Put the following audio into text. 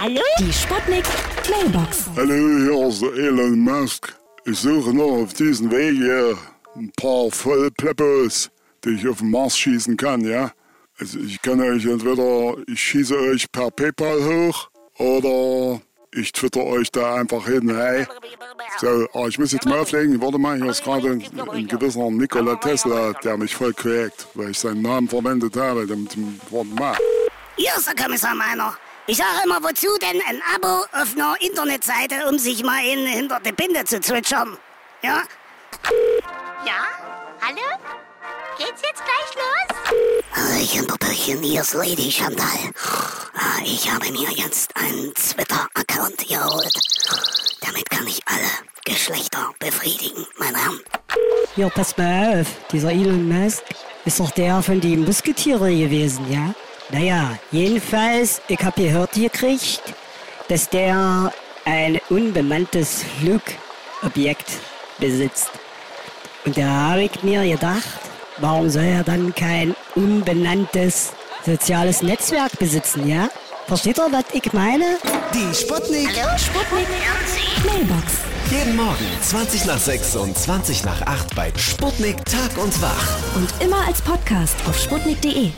Hallo? Die Sputnik Mailbox. Hallo, hier ist Elon Musk. Ich suche noch auf diesem Weg hier ein paar Vollpleppos, die ich auf den Mars schießen kann, ja? Also ich kann euch entweder, ich schieße euch per PayPal hoch oder ich twitter euch da einfach hin, hey. So, oh, ich muss jetzt mal auflegen. Warte mal, hier ist gerade ein, ein gewisser Nikola Tesla, der mich voll quäkt, weil ich seinen Namen verwendet habe. Damit, warte mal. Hier ist der Kommissar Meiner. Ich sage immer, wozu denn ein Abo auf einer Internetseite, um sich mal in, hinter die Binde zu zwitschern? Ja? Ja? Hallo? Geht's jetzt gleich los? Hallöchen, Popöchen, hier ist Lady Chantal. Ah, Ich habe mir jetzt einen Twitter-Account geholt. Damit kann ich alle Geschlechter befriedigen, meine Herren. Hier, pass mal auf. Dieser Elon Musk ist doch der von den Musketiere gewesen, ja? Naja, jedenfalls, ich hab gehört gekriegt, dass der ein unbemanntes Flugobjekt besitzt. Und da habe ich mir gedacht, warum soll er dann kein unbenanntes soziales Netzwerk besitzen, ja? Versteht ihr, was ich meine? Die Sputnik. Sputnik Mailbox. Jeden Morgen 20 nach 6 und 20 nach 8 bei Sputnik Tag und Wach. Und immer als Podcast auf sputnik.de.